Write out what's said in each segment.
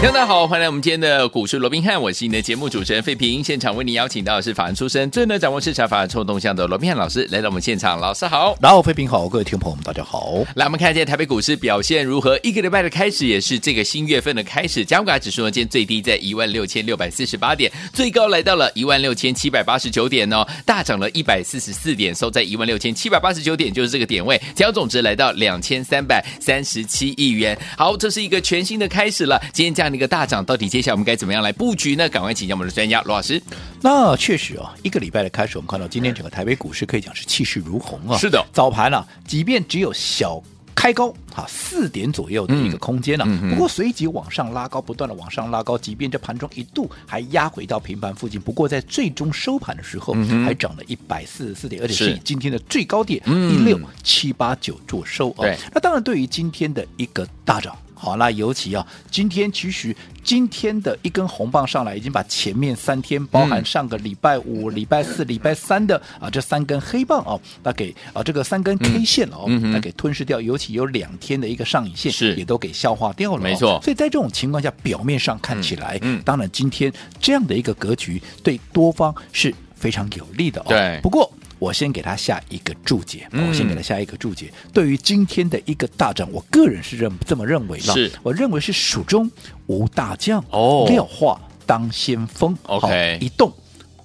大家好，欢迎来我们今天的股市罗宾汉，我是你的节目主持人费平。现场为你邀请到的是法案出身、最能掌握市场法案臭动向的罗宾汉老师来到我们现场，老师好，然后费平好，各位听众朋友们大家好。来，我们看一下台北股市表现如何？一个礼拜的开始也是这个新月份的开始，加权指数呢，今天最低在一万六千六百四十八点，最高来到了一万六千七百八十九点哦，大涨了一百四十四点，收在一万六千七百八十九点，就是这个点位，成交总值来到两千三百三十七亿元。好，这是一个全新的开始了。今天这样的一个大涨，到底？接下来我们该怎么样来布局呢？赶快请教我们的专家罗老师。那确实啊，一个礼拜的开始，我们看到今天整个台北股市可以讲是气势如虹啊。是的，早盘啊，即便只有小开高哈四点左右的一个空间呢、啊，嗯、不过随即往上拉高，不断的往上拉高，即便这盘中一度还压回到平盘附近，不过在最终收盘的时候，还涨了一百四十四点，而且是以今天的最高点一六七八九做收啊。那当然，对于今天的一个大涨。好，那尤其啊，今天其实今天的一根红棒上来，已经把前面三天，包含上个礼拜五、礼拜四、礼拜三的啊这三根黑棒哦，那给啊这个三根 K 线哦，那给吞噬掉。尤其有两天的一个上影线，是也都给消化掉了。没错。所以在这种情况下，表面上看起来，嗯，当然今天这样的一个格局对多方是非常有利的哦。对。不过。我先给他下一个注解，我先给他下一个注解。嗯、对于今天的一个大涨，我个人是认这么认为的。是，我认为是蜀中无大将，哦，廖化当先锋。OK，一动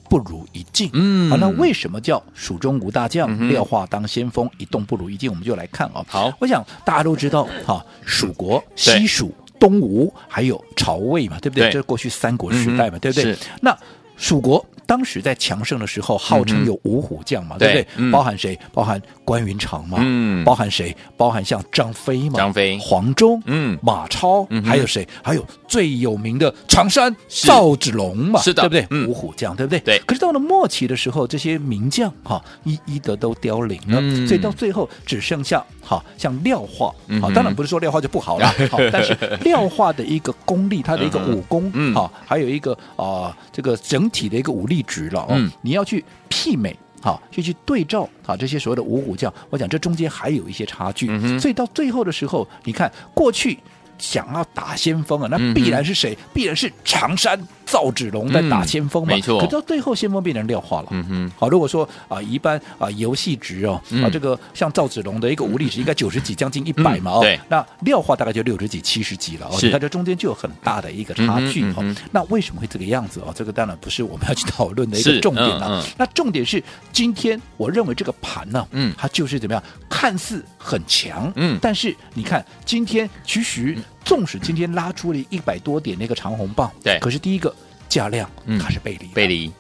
不如一静。嗯，好，那为什么叫蜀中无大将，嗯、廖化当先锋，一动不如一静？我们就来看啊。好，我想大家都知道，哈，蜀国、西蜀、东吴还有曹魏嘛，对不对？这是过去三国时代嘛，对不对？那蜀国。当时在强盛的时候，号称有五虎将嘛，嗯、对不对？对包含谁？包含关云长嘛？嗯，包含谁？包含像张飞嘛？张飞、黄忠、嗯，马超，嗯、还有谁？还有最有名的常山赵子龙嘛？是的，对不对？嗯、五虎将，对不对？对。可是到了末期的时候，这些名将哈，一一的都凋零了，嗯、所以到最后只剩下哈，像廖化，好，当然不是说廖化就不好了，好，但是廖化的一个功力，他的一个武功，嗯，好，还有一个啊，这个整体的一个武力。一直了哦，你要去媲美好，就去对照啊，这些所谓的五虎将，我讲这中间还有一些差距，嗯、所以到最后的时候，你看过去想要打先锋啊，那必然是谁？嗯、必然是常山。赵子龙在打先锋嘛？没错。可到最后，先锋变成廖化了。嗯哼。好，如果说啊，一般啊游戏值哦，啊这个像赵子龙的一个武力值应该九十几，将近一百嘛哦。对。那廖化大概就六十几、七十几了哦。是。你看这中间就有很大的一个差距哈。那为什么会这个样子哦？这个当然不是我们要去讨论的一个重点了。那重点是今天我认为这个盘呢，嗯，它就是怎么样？看似很强，嗯，但是你看今天其实纵使今天拉出了一百多点那个长红棒，对，可是第一个。价量它是背离，背离，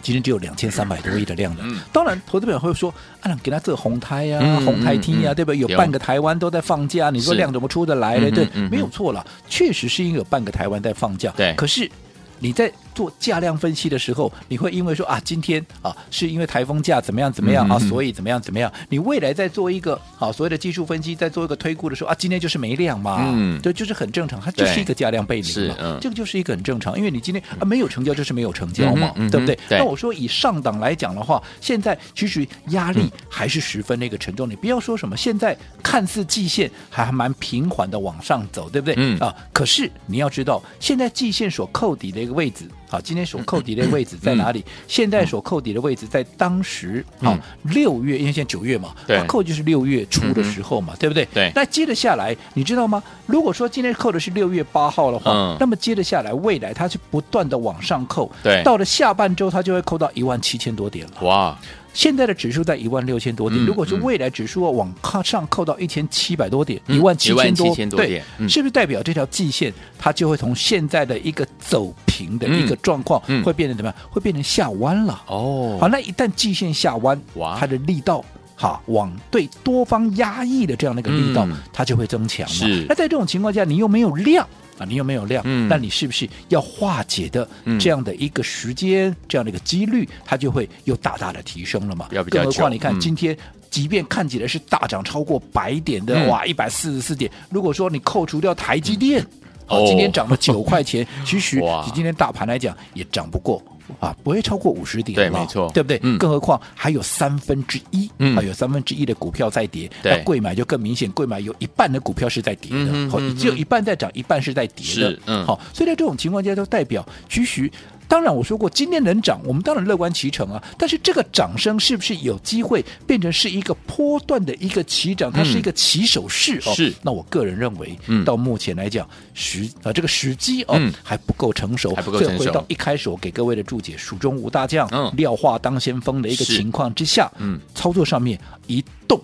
今天只有两千三百多亿的量的。当然，投资者会说：“啊，给他这红胎呀，红胎天呀，对不对？有半个台湾都在放假，你说量怎么出得来呢？对，没有错了，确实是因为有半个台湾在放假。对，可是你在。做价量分析的时候，你会因为说啊，今天啊是因为台风假怎么样怎么样啊，所以怎么样怎么样？你未来在做一个好、啊、所谓的技术分析，在做一个推估的时候啊，今天就是没量嘛，嗯，对，就是很正常，它就是一个价量背离嘛，嗯、这个就是一个很正常，因为你今天啊没有成交就是没有成交嘛，嗯、对不对？对，那我说以上档来讲的话，现在其实压力还是十分那个沉重，你不要说什么，现在看似季线还蛮平缓的往上走，对不对？嗯啊，可是你要知道，现在季线所扣底的一个位置。好，今天所扣底的位置在哪里？嗯、现在所扣底的位置在当时，好六、嗯、月，因为现在九月嘛，对，扣就是六月初的时候嘛，嗯、对不对？对。那接着下来，你知道吗？如果说今天扣的是六月八号的话，嗯、那么接着下来，未来它是不断的往上扣，对，到了下半周，它就会扣到一万七千多点了。哇！现在的指数在一万六千多点，如果是未来指数往上扣到一千七百多点，一万七千多点，是不是代表这条季线它就会从现在的一个走平的一个状况，会变成怎么样？会变成下弯了。哦，好，那一旦季线下弯，哇，它的力道哈，往对多方压抑的这样的一个力道，它就会增强嘛。是，那在这种情况下，你又没有量。啊，你有没有量？嗯，那你是不是要化解的这样的一个时间，嗯、这样的一个几率，它就会又大大的提升了嘛？更何况你看今天即便看起来是大涨超过百点的，嗯、哇，一百四十四点。如果说你扣除掉台积电，哦，今天涨了九块钱，其实以今天大盘来讲也涨不过。啊，不会超过五十点，对，没错，对不对？嗯、更何况还有三分之一，嗯，还有三分之一的股票在跌，对，那贵买就更明显，贵买有一半的股票是在跌的，好、嗯，只有一半在涨，一半是在跌的，嗯，好，所以在这种情况下，都代表其实。当然，我说过今天能涨，我们当然乐观其成啊。但是这个涨升是不是有机会变成是一个波段的一个起涨？它是一个起手式哦。是。那我个人认为，到目前来讲，时啊这个时机哦还不够成熟，还不够成熟。所以回到一开始我给各位的注解，蜀中无大将，廖化当先锋的一个情况之下，嗯，操作上面一动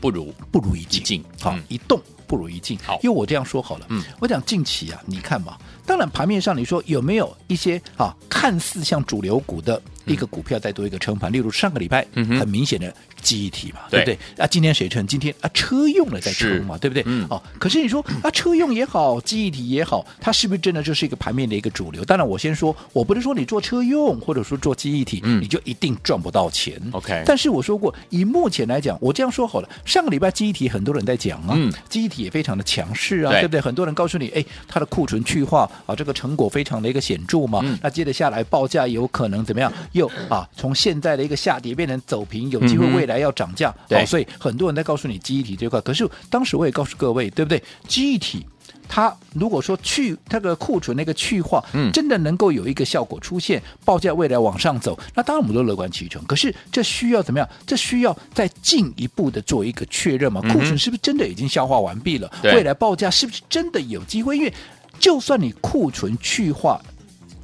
不如不如一静，好，一动不如一进。好，因为我这样说好了，嗯，我讲近期啊，你看嘛。当然，盘面上你说有没有一些啊看似像主流股的一个股票再多一个撑盘？例如上个礼拜很明显的记忆体嘛，对不对？啊，今天谁撑？今天啊车用了在撑嘛，对不对？哦，可是你说啊车用也好，记忆体也好，它是不是真的就是一个盘面的一个主流？当然，我先说，我不是说你做车用或者说做记忆体，你就一定赚不到钱。OK，但是我说过，以目前来讲，我这样说好了，上个礼拜记忆体很多人在讲啊，记忆体也非常的强势啊，对不对？很多人告诉你，哎，它的库存去化。啊，这个成果非常的一个显著嘛，嗯、那接着下来报价有可能怎么样？又啊，从现在的一个下跌变成走平，有机会未来要涨价。嗯、对，所以很多人在告诉你记忆体这块，可是当时我也告诉各位，对不对？记忆体它如果说去它的库存那个去化，嗯，真的能够有一个效果出现，报价未来往上走，那当然我们都乐观其成。可是这需要怎么样？这需要再进一步的做一个确认嘛？库存是不是真的已经消化完毕了？嗯、未来报价是不是真的有机会？因为就算你库存去化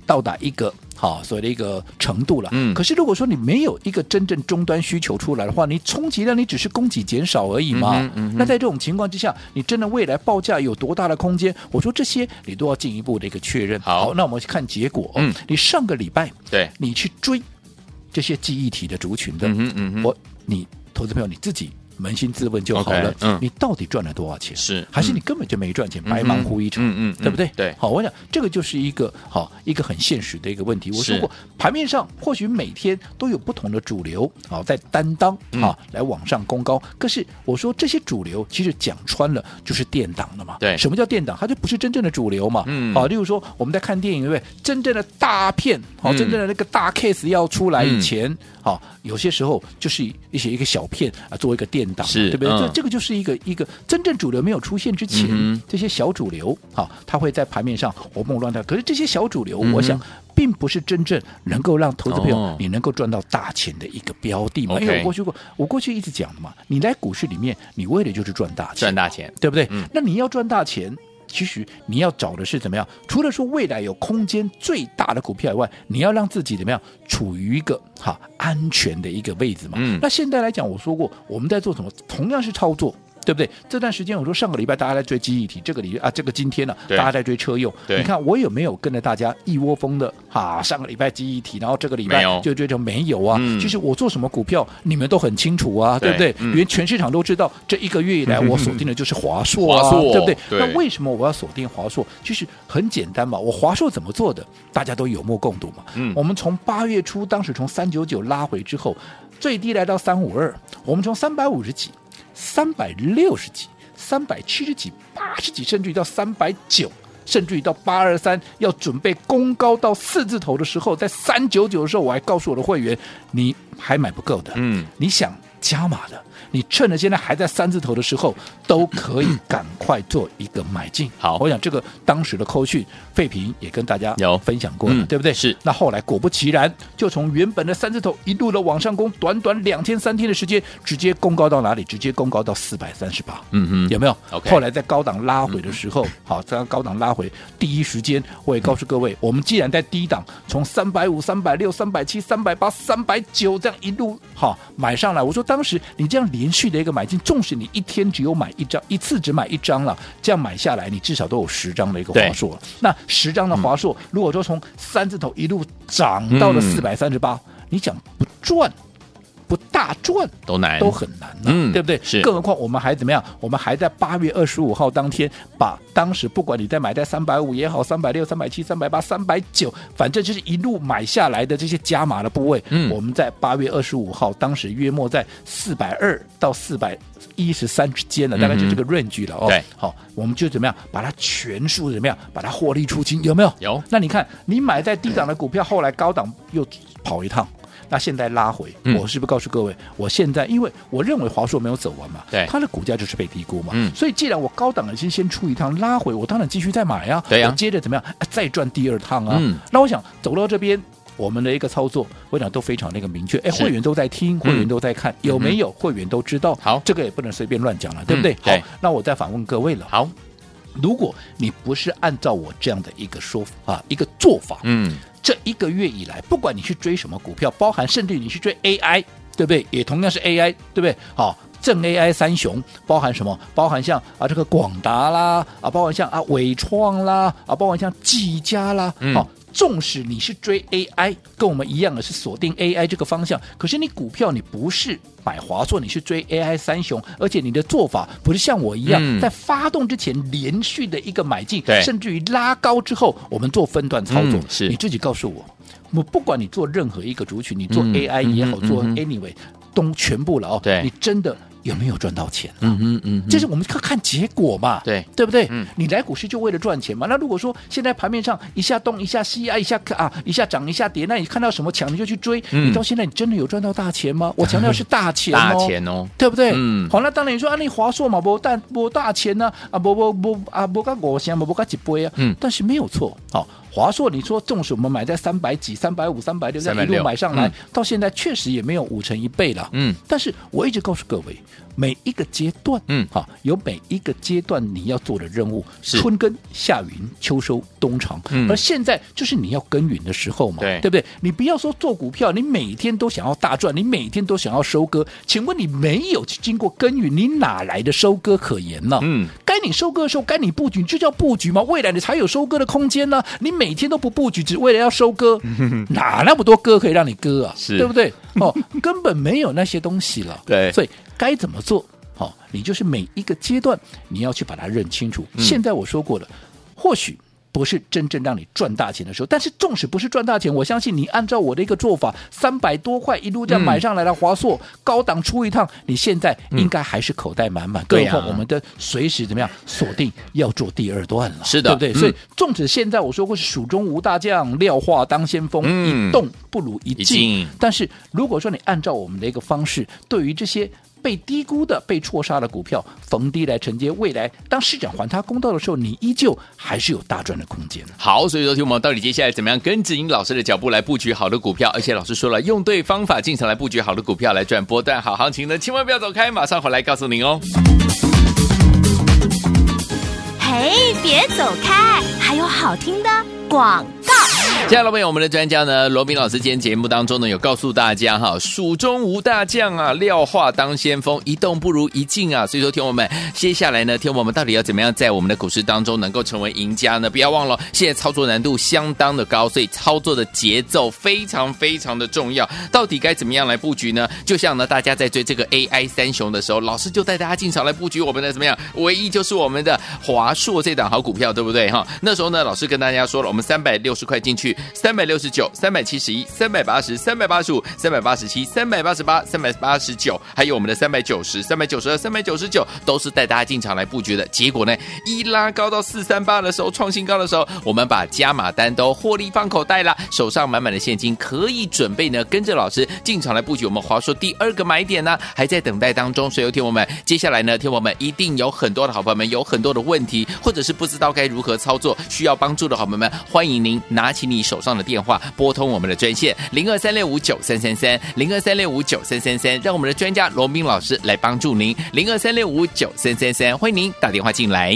到达一个好所谓的一个程度了，嗯，可是如果说你没有一个真正终端需求出来的话，你充其量你只是供给减少而已嘛。嗯嗯、那在这种情况之下，你真的未来报价有多大的空间？我说这些你都要进一步的一个确认。好，好，那我们去看结果。嗯，你上个礼拜对，你去追这些记忆体的族群的，嗯嗯，我你投资朋友你自己。扪心自问就好了。嗯，你到底赚了多少钱？是还是你根本就没赚钱，白忙活一场？嗯嗯，对不对？对。好，我想这个就是一个好一个很现实的一个问题。我说过，盘面上或许每天都有不同的主流啊在担当啊来往上攻高。可是我说这些主流其实讲穿了就是垫档的嘛。对。什么叫垫档？它就不是真正的主流嘛。嗯。好，例如说我们在看电影，对不对？真正的大片，好，真正的那个大 case 要出来以前，好，有些时候就是一些一个小片啊，作为一个垫对不对？这这个就是一个一个真正主流没有出现之前，嗯、这些小主流啊，它会在盘面上活蹦乱跳。可是这些小主流，嗯、我想并不是真正能够让投资朋友你能够赚到大钱的一个标的嘛。哦、因为我过去过，我过去一直讲的嘛，你来股市里面，你为的就是赚大钱，赚大钱，对不对？嗯、那你要赚大钱。其实你要找的是怎么样？除了说未来有空间最大的股票以外，你要让自己怎么样处于一个哈安全的一个位置嘛？嗯。那现在来讲，我说过我们在做什么？同样是操作。对不对？这段时间我说上个礼拜大家在追记忆体，这个礼啊这个今天呢、啊，大家在追车用。你看我有没有跟着大家一窝蜂的哈？上个礼拜记忆体，然后这个礼拜就追成没有啊？嗯、其实我做什么股票，你们都很清楚啊，对，对不对？连、嗯、全市场都知道，这一个月以来 我锁定的就是华硕啊，嗯、对不对？对那为什么我要锁定华硕？其实很简单嘛，我华硕怎么做的，大家都有目共睹嘛。嗯，我们从八月初当时从三九九拉回之后，最低来到三五二，我们从三百五十几、三百六十几。三百七十几、八十几，甚至于到三百九，甚至于到八二三，要准备攻高到四字头的时候，在三九九的时候，我还告诉我的会员，你还买不够的，嗯，你想加码的。你趁着现在还在三字头的时候，都可以赶快做一个买进。好，我想这个当时的扣讯，费平也跟大家有分享过了，对不对？是。那后来果不其然，就从原本的三字头一路的往上攻，短短两天三天的时间，直接攻高到哪里？直接攻高到四百三十八。嗯哼，有没有？OK。后来在高档拉回的时候，好，在高档拉回第一时间，我也告诉各位，我们既然在低档，从三百五、三百六、三百七、三百八、三百九这样一路好买上来，我说当时你这样连续的一个买进，纵使你一天只有买一张，一次只买一张了，这样买下来，你至少都有十张的一个华硕。那十张的华硕，嗯、如果说从三字头一路涨到了四百三十八，你讲不赚，不大赚都难，都很难、啊，嗯，对不对？是。更何况我们还怎么样？我们还在八月二十五号当天，把当时不管你在买在三百五也好，三百六、三百七、三百八、三百九，反正就是一路买下来的这些加码的部位，嗯，我们在八月二十五号当时约莫在四百二到四百一十三之间了，大概就这个 range 了哦。对，好，我们就怎么样把它全数怎么样把它获利出清？有没有？有。那你看，你买在低档的股票，后来高档又跑一趟。那现在拉回，我是不是告诉各位，嗯、我现在因为我认为华硕没有走完嘛，对，它的股价就是被低估嘛，嗯，所以既然我高档的先先出一趟拉回，我当然继续再买啊，对呀、啊，我接着怎么样，再赚第二趟啊，嗯，那我想走到这边，我们的一个操作，我想都非常那个明确，哎，会员都在听，会员都在看，有没有会员都知道，好，这个也不能随便乱讲了，对不对？好，那我再反问各位了，好，如果你不是按照我这样的一个说法啊，一个做法，嗯。这一个月以来，不管你去追什么股票，包含甚至你去追 AI，对不对？也同样是 AI，对不对？好，正 AI 三雄包含什么？包含像啊这个广达啦，啊包含像啊伟创啦，啊包含像技嘉啦，嗯、好。纵使你是追 AI，跟我们一样的是锁定 AI 这个方向，可是你股票你不是买华硕，你是追 AI 三雄，而且你的做法不是像我一样，嗯、在发动之前连续的一个买进，甚至于拉高之后，我们做分段操作。嗯、是你自己告诉我，我不管你做任何一个族群，你做 AI 也好，嗯、做 Anyway 都全部了哦。对，你真的。有没有赚到钱？嗯嗯嗯，这是我们看看结果嘛，对对不对？嗯，你来股市就为了赚钱嘛。那如果说现在盘面上一下东一下西啊，一下啊一下涨一下跌，那你看到什么强你就去追，你到现在你真的有赚到大钱吗？我强调是大钱哦，大钱哦，对不对？嗯，好，那当然你说啊，你华硕嘛，不大不大钱呢，啊不不不啊不干我钱，不干几倍啊，嗯，但是没有错，好。华硕，你说纵使我们买在三百几、三百五、三百六，这样一路买上来，嗯、到现在确实也没有五成一倍了。嗯，但是我一直告诉各位，每一个阶段，嗯，哈，有每一个阶段你要做的任务，春耕、夏耘、秋收、冬藏。嗯，而现在就是你要耕耘的时候嘛，对，对不对？你不要说做股票，你每天都想要大赚，你每天都想要收割，请问你没有经过耕耘，你哪来的收割可言呢？嗯，该你收割的时候，该你布局，就叫布局嘛，未来你才有收割的空间呢。你每每天都不布局，只为了要收割，哪那么多割可以让你割啊？是对不对？哦，根本没有那些东西了。对，所以该怎么做？好、哦，你就是每一个阶段你要去把它认清楚。嗯、现在我说过了，或许。不是真正让你赚大钱的时候，但是纵使不是赚大钱，我相信你按照我的一个做法，三百多块一路这样买上来的华硕、嗯、高档出一趟，你现在应该还是口袋满满。更何况，我们的随时怎么样锁定要做第二段了，是的，对不对？嗯、所以纵使现在我说过是蜀中无大将，廖化当先锋，嗯、一动不如。一静但是如果说你按照我们的一个方式，对于这些。被低估的、被错杀的股票，逢低来承接未来。当市场还他公道的时候，你依旧还是有大赚的空间。好，所以说，听我们到底接下来怎么样跟着英老师的脚步来布局好的股票？而且老师说了，用对方法进场来布局好的股票，来赚波段好行情呢，千万不要走开，马上回来告诉您哦。嘿，别走开，还有好听的广告。亲爱的朋友，我们的专家呢，罗宾老师今天节目当中呢，有告诉大家哈，蜀中无大将啊，廖化当先锋，一动不如一静啊。所以说，听我们接下来呢，听我们到底要怎么样在我们的股市当中能够成为赢家呢？不要忘了，现在操作难度相当的高，所以操作的节奏非常非常的重要。到底该怎么样来布局呢？就像呢，大家在追这个 AI 三雄的时候，老师就带大家进场来布局我们的怎么样？唯一就是我们的华硕这档好股票，对不对哈？那时候呢，老师跟大家说了，我们三百六十块进去。三百六十九、三百七十一、三百八十、三百八十五、三百八十七、三百八十八、三百八十九，还有我们的三百九十、三百九十二、三百九十九，都是带大家进场来布局的。结果呢，一拉高到四三八的时候，创新高的时候，我们把加码单都获利放口袋了，手上满满的现金，可以准备呢跟着老师进场来布局我们华硕第二个买点呢，还在等待当中。所以有听我们接下来呢，听我们一定有很多的好朋友们有很多的问题，或者是不知道该如何操作，需要帮助的好朋友们，欢迎您拿起你。手上的电话拨通我们的专线零二三六五九三三三零二三六五九三三三，让我们的专家罗宾老师来帮助您零二三六五九三三三，欢迎您打电话进来。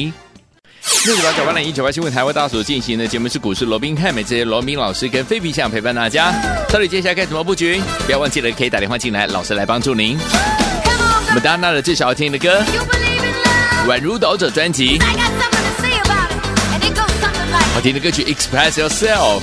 六九八九八零一九八新闻台为大家所进行的节目是股市罗宾汉，每次罗宾老师跟菲比想陪伴大家，到底接下来该怎么布局？不要忘记了可以打电话进来，老师来帮助您。我们当那的最少要听的歌，宛如岛者专辑。好听的歌曲《Express Yourself》。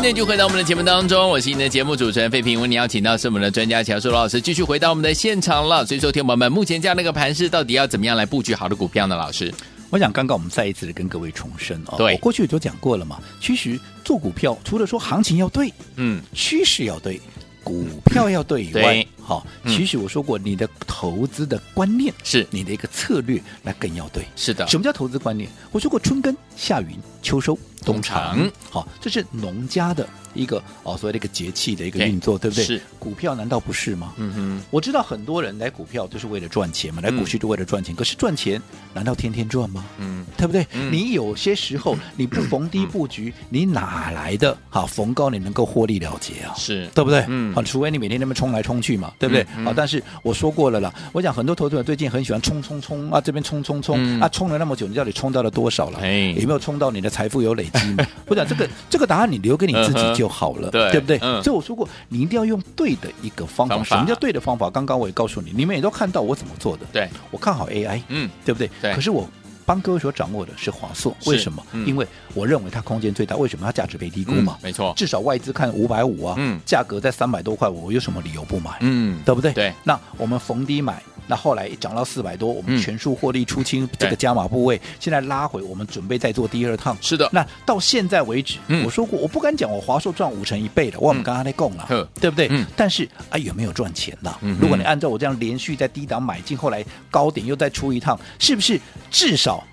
欢迎就回到我们的节目当中，我是你的节目主持人费平。为你邀请到是我们的专家乔舒老师，继续回到我们的现场了。所以说，听友们，目前这样的一个盘势，到底要怎么样来布局好的股票呢？老师，我想刚刚我们再一次的跟各位重申哦，对，我过去就讲过了嘛。其实做股票，除了说行情要对，嗯，趋势要对，股票要对以外，好，其实我说过，你的投资的观念是你的一个策略，那更要对。是的，什么叫投资观念？我说过，春耕、夏耘、秋收、冬藏，好，这是农家的。一个哦，所谓的一个节气的一个运作，对不对？是股票难道不是吗？嗯哼，我知道很多人来股票就是为了赚钱嘛，来股市就为了赚钱。可是赚钱难道天天赚吗？嗯，对不对？你有些时候你不逢低布局，你哪来的好逢高你能够获利了结啊？是对不对？嗯，好，除非你每天那么冲来冲去嘛，对不对？好，但是我说过了啦，我讲很多投资者最近很喜欢冲冲冲啊，这边冲冲冲啊，冲了那么久，你到底冲到了多少了？哎，有没有冲到你的财富有累积吗？我讲这个这个答案你留给你自己就好了，对。对不对？嗯，所以我说过，你一定要用对的一个方法。方法什么叫对的方法？刚刚我也告诉你，你们也都看到我怎么做的。对，我看好 AI，嗯，对不对？对。可是我帮各位所掌握的是华硕，为什么？嗯、因为我认为它空间最大。为什么？它价值被低估嘛。嗯、没错。至少外资看五百五啊，嗯，价格在三百多块，我有什么理由不买？嗯，对不对？对。那我们逢低买。那后来涨到四百多，我们全数获利出清这个加码部位，嗯、现在拉回，我们准备再做第二趟。是的，那到现在为止，嗯、我说过我不敢讲我华硕赚五成一倍的，我们刚刚在供了，嗯、对不对？嗯、但是啊，有没有赚钱呢？嗯、如果你按照我这样连续在低档买进，后来高点又再出一趟，是不是至少？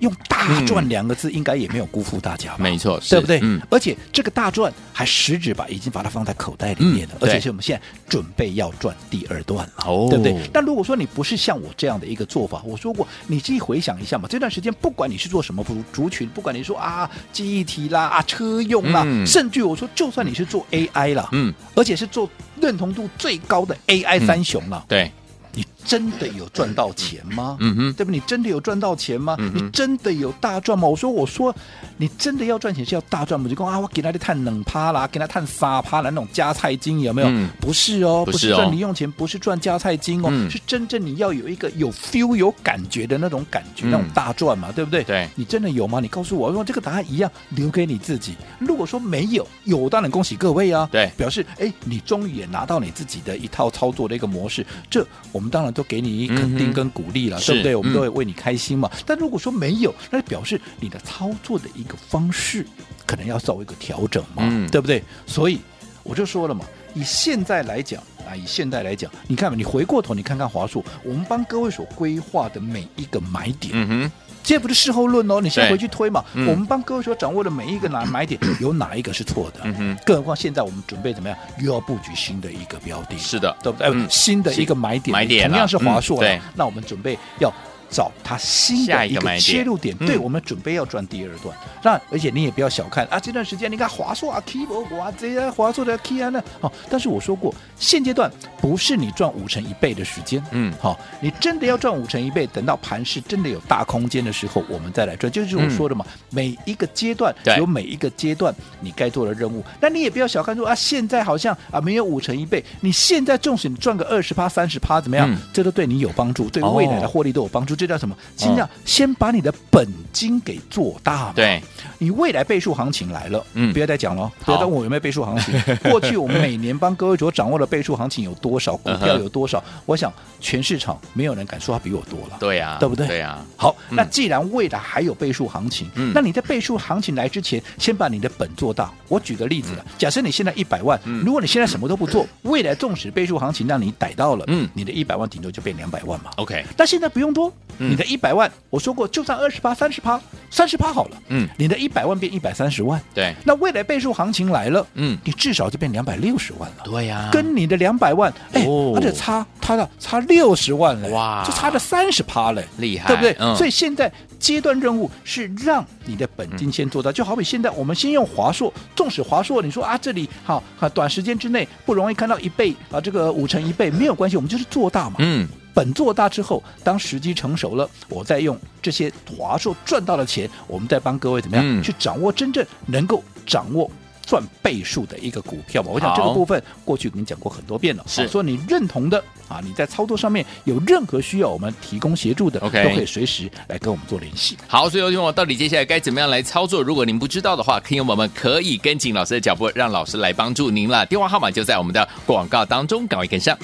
用大赚两个字，应该也没有辜负大家吧？没错，对不对？嗯。而且这个大赚还实质把已经把它放在口袋里面了，而且是我们现在准备要赚第二段了，哦，对不对？但如果说你不是像我这样的一个做法，我说过，你自己回想一下嘛，这段时间不管你是做什么族族群，不管你说啊记忆体啦啊车用啦，甚至我说就算你是做 AI 啦，嗯，而且是做认同度最高的 AI 三雄了，对。你真的有赚到钱吗？嗯哼，对不？你真的有赚到钱吗？嗯、你真的有大赚吗？我说，我说，你真的要赚钱是要大赚吗？就讲啊，我给他的碳冷趴啦，给他碳撒趴啦，那种加菜金有没有？嗯、不是哦，不是赚零用钱，不是赚加菜金哦，嗯、是真正你要有一个有 feel 有感觉的那种感觉，嗯、那种大赚嘛，对不对？对，你真的有吗？你告诉我，我说这个答案一样，留给你自己。如果说没有，有当然恭喜各位啊，对，表示哎，你终于也拿到你自己的一套操作的一个模式，这我们当然都给你。肯定跟鼓励了，嗯、对不对？我们都会为你开心嘛。嗯、但如果说没有，那表示你的操作的一个方式可能要稍微一个调整嘛，嗯、对不对？所以我就说了嘛，以现在来讲啊，以现在来讲，你看嘛，你回过头你看看华硕，我们帮各位所规划的每一个买点，嗯哼。这不是事后论哦，你先回去推嘛。嗯、我们帮各位所掌握的每一个哪买点，有哪一个是错的？嗯哼。更何况现在我们准备怎么样？又要布局新的一个标的。是的，对不对？嗯、新的一个买点，买点同样是华硕、嗯、对。那我们准备要。找它新的一个切入点，对我们准备要转第二段。那而且你也不要小看啊，这段时间你看华硕啊，keyboard 啊，这些华硕的 key 啊，那好。但是我说过，现阶段不是你赚五成一倍的时间，嗯，好，你真的要赚五成一倍，等到盘势真的有大空间的时候，我们再来赚。就是我说的嘛，每一个阶段有每一个阶段你该做的任务。那你也不要小看说啊，现在好像啊没有五成一倍，你现在纵使你赚个二十趴、三十趴怎么样？这都对你有帮助，对未来的获利都有帮助。这叫什么？尽量先把你的本金给做大嘛。对，你未来倍数行情来了，嗯，不要再讲了，不要再问我有没有倍数行情。过去我们每年帮各位所掌握的倍数行情有多少，股票有多少？我想全市场没有人敢说它比我多了。对呀，对不对？对呀。好，那既然未来还有倍数行情，那你在倍数行情来之前，先把你的本做大。我举个例子了，假设你现在一百万，如果你现在什么都不做，未来纵使倍数行情让你逮到了，嗯，你的一百万顶多就变两百万嘛。OK，但现在不用多，你的一百万。我说过，就算二十趴、三十趴、三十趴好了，嗯，你的一百万变一百三十万，对，那未来倍数行情来了，嗯，你至少就变两百六十万了，对呀，跟你的两百万，哎，而且差，它的差六十万了，哇，就差了三十趴了，厉害，对不对？所以现在阶段任务是让你的本金先做到，就好比现在我们先用华硕，纵使华硕你说啊这里好，短时间之内不容易看到一倍啊，这个五成一倍没有关系，我们就是做大嘛，嗯。本做大之后，当时机成熟了，我再用这些华硕赚到的钱，我们再帮各位怎么样、嗯、去掌握真正能够掌握赚倍数的一个股票嘛。我想这个部分过去跟你讲过很多遍了，是说你认同的啊，你在操作上面有任何需要我们提供协助的，OK，都可以随时来跟我们做联系。好，所以有听我到底接下来该怎么样来操作？如果您不知道的话，听友们可以跟紧老师的脚步，让老师来帮助您了。电话号码就在我们的广告当中，赶快跟上。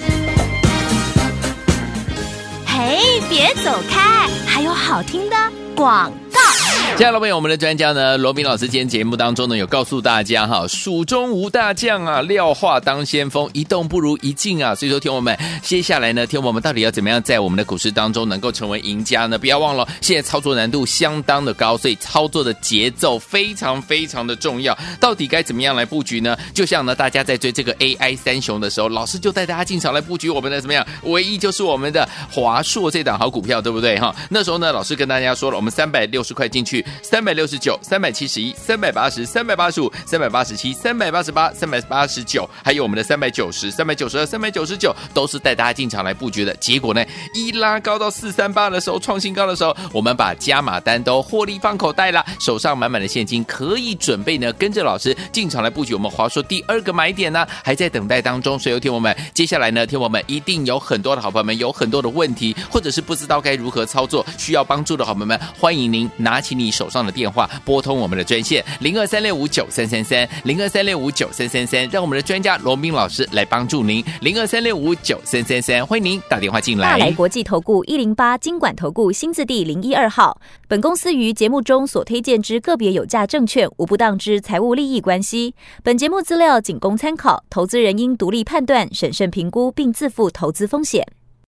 嘿，别走开，还有好听的广告。接下来朋友，我们的专家呢，罗宾老师今天节目当中呢，有告诉大家哈，蜀中无大将啊，廖化当先锋，一动不如一静啊。所以说，听我们接下来呢，听我们到底要怎么样在我们的股市当中能够成为赢家呢？不要忘了，现在操作难度相当的高，所以操作的节奏非常非常的重要。到底该怎么样来布局呢？就像呢，大家在追这个 AI 三雄的时候，老师就带大家进场来布局我们的怎么样？唯一就是我们的华硕这档好股票，对不对哈？那时候呢，老师跟大家说了，我们三百六十块进去。三百六十九、三百七十一、三百八十、三百八十五、三百八十七、三百八十八、三百八十九，还有我们的三百九十、三百九十二、三百九十九，都是带大家进场来布局的。结果呢，一拉高到四三八的时候，创新高的时候，我们把加码单都获利放口袋了，手上满满的现金，可以准备呢跟着老师进场来布局我们华硕第二个买点呢，还在等待当中。所以，有听我们接下来呢，听我们一定有很多的好朋友们有很多的问题，或者是不知道该如何操作，需要帮助的好朋友们，欢迎您拿起你你手上的电话，拨通我们的专线零二三六五九三三三零二三六五九三三三，让我们的专家罗宾老师来帮助您零二三六五九三三三，欢迎您打电话进来。大来国际投顾一零八金管投顾新字第零一二号，本公司于节目中所推荐之个别有价证券无不当之财务利益关系，本节目资料仅供参考，投资人应独立判断、审慎评估并自负投资风险。